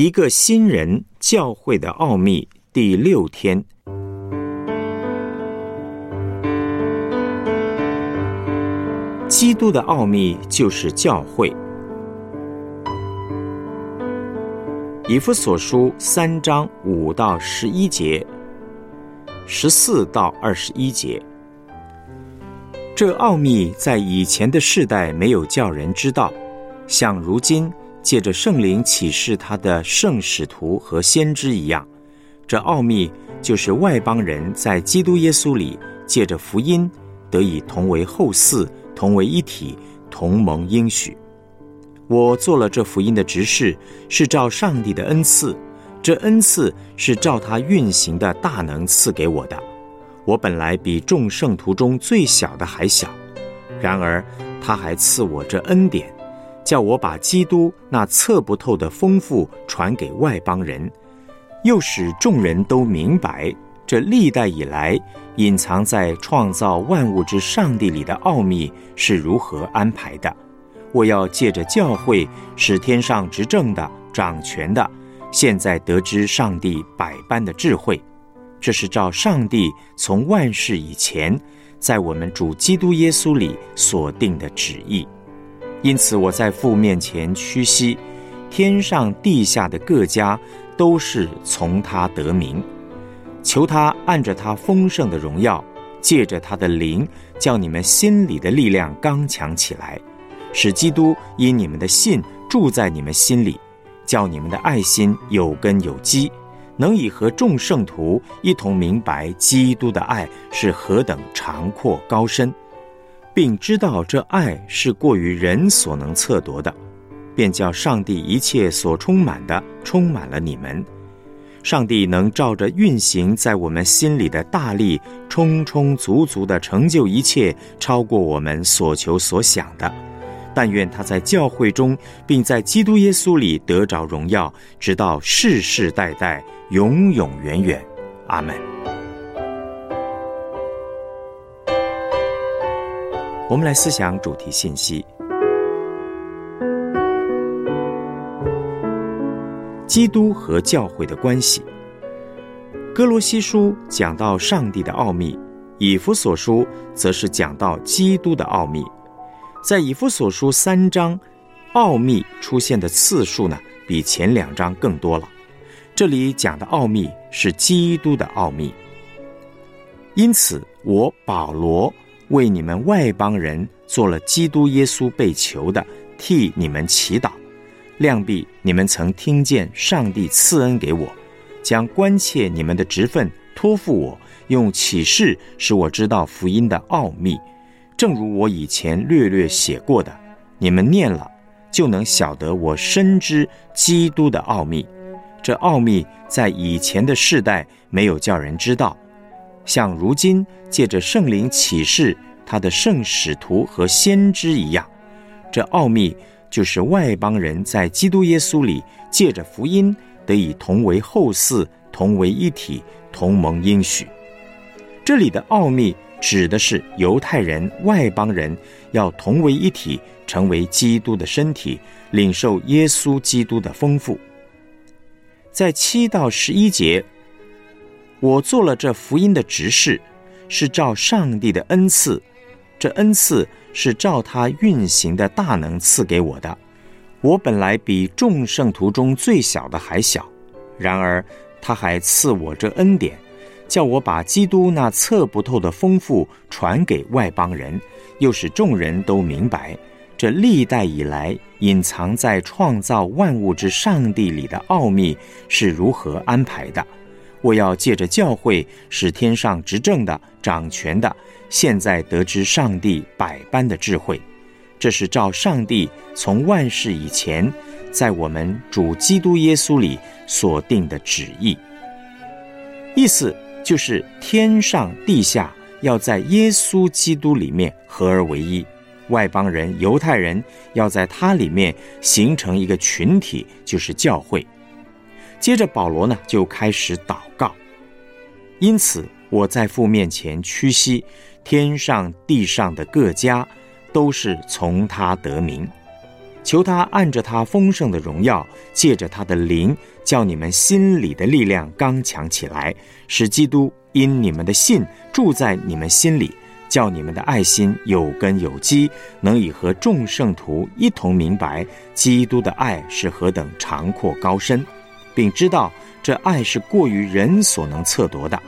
一个新人教会的奥秘第六天，基督的奥秘就是教会。以弗所书三章五到十一节，十四到二十一节，这奥秘在以前的世代没有叫人知道，像如今。借着圣灵启示他的圣使徒和先知一样，这奥秘就是外邦人在基督耶稣里借着福音得以同为后嗣，同为一体，同盟应许。我做了这福音的执事，是照上帝的恩赐，这恩赐是照他运行的大能赐给我的。我本来比众圣徒中最小的还小，然而他还赐我这恩典。叫我把基督那测不透的丰富传给外邦人，又使众人都明白这历代以来隐藏在创造万物之上帝里的奥秘是如何安排的。我要借着教会，使天上执政的、掌权的，现在得知上帝百般的智慧。这是照上帝从万事以前，在我们主基督耶稣里所定的旨意。因此，我在父面前屈膝，天上地下的各家都是从他得名，求他按着他丰盛的荣耀，借着他的灵，叫你们心里的力量刚强起来，使基督因你们的信住在你们心里，叫你们的爱心有根有基，能以和众圣徒一同明白基督的爱是何等长阔高深。并知道这爱是过于人所能测夺的，便叫上帝一切所充满的充满了你们。上帝能照着运行在我们心里的大力，充充足足的成就一切，超过我们所求所想的。但愿他在教会中，并在基督耶稣里得着荣耀，直到世世代代，永永远远。阿门。我们来思想主题信息：基督和教会的关系。哥罗西书讲到上帝的奥秘，以弗所书则是讲到基督的奥秘。在以弗所书三章，奥秘出现的次数呢，比前两章更多了。这里讲的奥秘是基督的奥秘，因此我保罗。为你们外邦人做了基督耶稣被囚的，替你们祈祷。量必你们曾听见上帝赐恩给我，将关切你们的职分托付我，用启示使我知道福音的奥秘。正如我以前略略写过的，你们念了就能晓得我深知基督的奥秘。这奥秘在以前的世代没有叫人知道。像如今借着圣灵启示他的圣使徒和先知一样，这奥秘就是外邦人在基督耶稣里借着福音得以同为后嗣，同为一体，同盟应许。这里的奥秘指的是犹太人、外邦人要同为一体，成为基督的身体，领受耶稣基督的丰富。在七到十一节。我做了这福音的执事，是照上帝的恩赐，这恩赐是照他运行的大能赐给我的。我本来比众圣徒中最小的还小，然而他还赐我这恩典，叫我把基督那测不透的丰富传给外邦人，又使众人都明白这历代以来隐藏在创造万物之上帝里的奥秘是如何安排的。我要借着教会，使天上执政的、掌权的，现在得知上帝百般的智慧。这是照上帝从万事以前，在我们主基督耶稣里所定的旨意。意思就是天上地下要在耶稣基督里面合而为一，外邦人、犹太人要在他里面形成一个群体，就是教会。接着，保罗呢就开始祷告。因此，我在父面前屈膝，天上地上的各家都是从他得名。求他按着他丰盛的荣耀，借着他的灵，叫你们心里的力量刚强起来，使基督因你们的信住在你们心里，叫你们的爱心有根有基，能以和众圣徒一同明白基督的爱是何等长阔高深，并知道这爱是过于人所能测度的，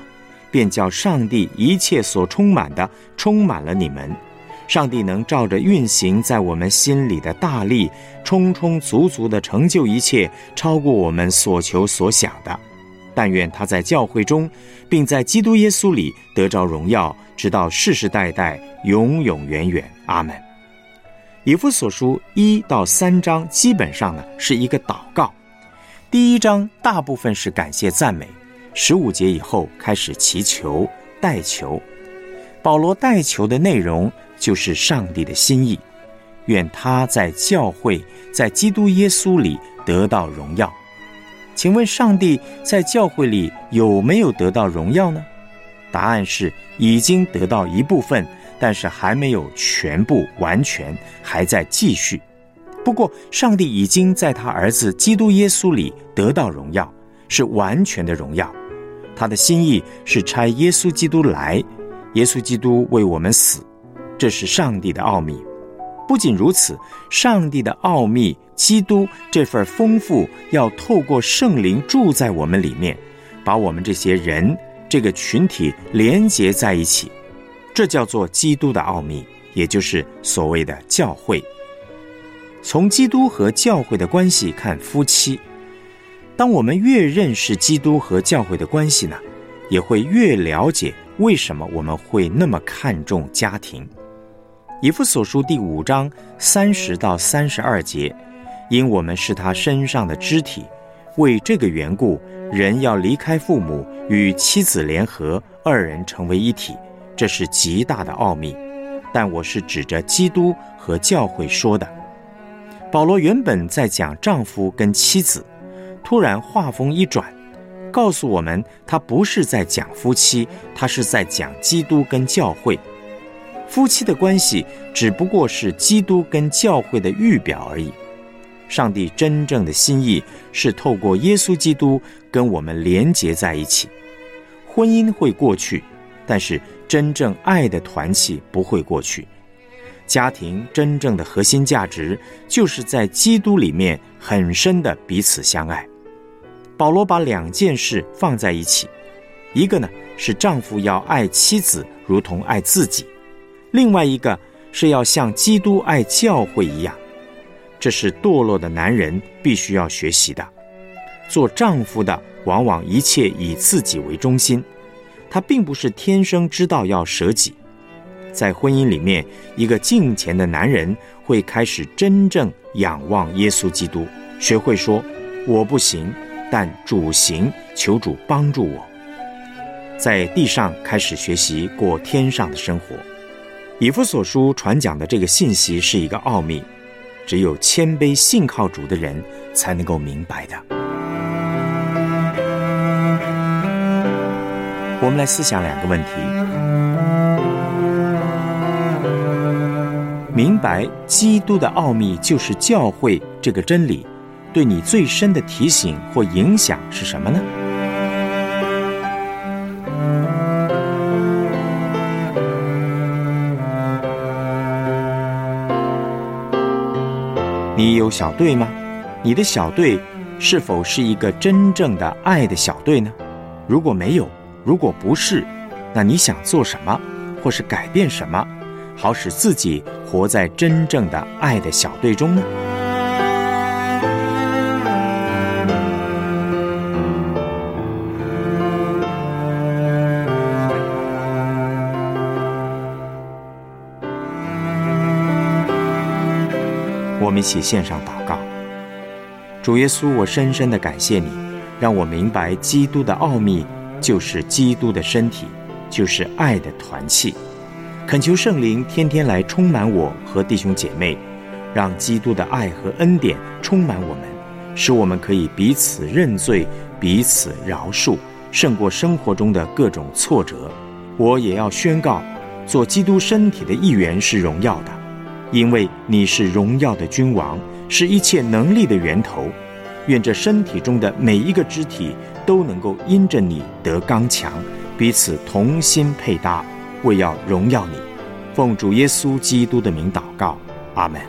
便叫上帝一切所充满的充满了你们。上帝能照着运行在我们心里的大力，充充足足的成就一切，超过我们所求所想的。但愿他在教会中，并在基督耶稣里得着荣耀，直到世世代代，永永远远。阿门。以弗所书一到三章基本上呢是一个祷告，第一章大部分是感谢赞美，十五节以后开始祈求代求。保罗代求的内容。就是上帝的心意，愿他在教会，在基督耶稣里得到荣耀。请问上帝在教会里有没有得到荣耀呢？答案是已经得到一部分，但是还没有全部完全，还在继续。不过，上帝已经在他儿子基督耶稣里得到荣耀，是完全的荣耀。他的心意是差耶稣基督来，耶稣基督为我们死。这是上帝的奥秘。不仅如此，上帝的奥秘，基督这份丰富，要透过圣灵住在我们里面，把我们这些人这个群体连结在一起。这叫做基督的奥秘，也就是所谓的教会。从基督和教会的关系看夫妻，当我们越认识基督和教会的关系呢，也会越了解为什么我们会那么看重家庭。以弗所书第五章三十到三十二节，因我们是他身上的肢体，为这个缘故，人要离开父母，与妻子联合，二人成为一体。这是极大的奥秘。但我是指着基督和教会说的。保罗原本在讲丈夫跟妻子，突然话锋一转，告诉我们他不是在讲夫妻，他是在讲基督跟教会。夫妻的关系只不过是基督跟教会的预表而已。上帝真正的心意是透过耶稣基督跟我们连结在一起。婚姻会过去，但是真正爱的团契不会过去。家庭真正的核心价值就是在基督里面很深的彼此相爱。保罗把两件事放在一起，一个呢是丈夫要爱妻子如同爱自己。另外一个是要像基督爱教会一样，这是堕落的男人必须要学习的。做丈夫的往往一切以自己为中心，他并不是天生知道要舍己。在婚姻里面，一个敬虔的男人会开始真正仰望耶稣基督，学会说：“我不行，但主行，求主帮助我。”在地上开始学习过天上的生活。以弗所书传讲的这个信息是一个奥秘，只有谦卑信靠主的人才能够明白的。我们来思想两个问题：明白基督的奥秘就是教会这个真理，对你最深的提醒或影响是什么呢？你有小队吗？你的小队是否是一个真正的爱的小队呢？如果没有，如果不是，那你想做什么，或是改变什么，好使自己活在真正的爱的小队中呢？我们一起献上祷告，主耶稣，我深深的感谢你，让我明白基督的奥秘就是基督的身体，就是爱的团契。恳求圣灵天天来充满我和弟兄姐妹，让基督的爱和恩典充满我们，使我们可以彼此认罪、彼此饶恕，胜过生活中的各种挫折。我也要宣告，做基督身体的一员是荣耀的。因为你是荣耀的君王，是一切能力的源头。愿这身体中的每一个肢体都能够因着你得刚强，彼此同心配搭，为要荣耀你。奉主耶稣基督的名祷告，阿门。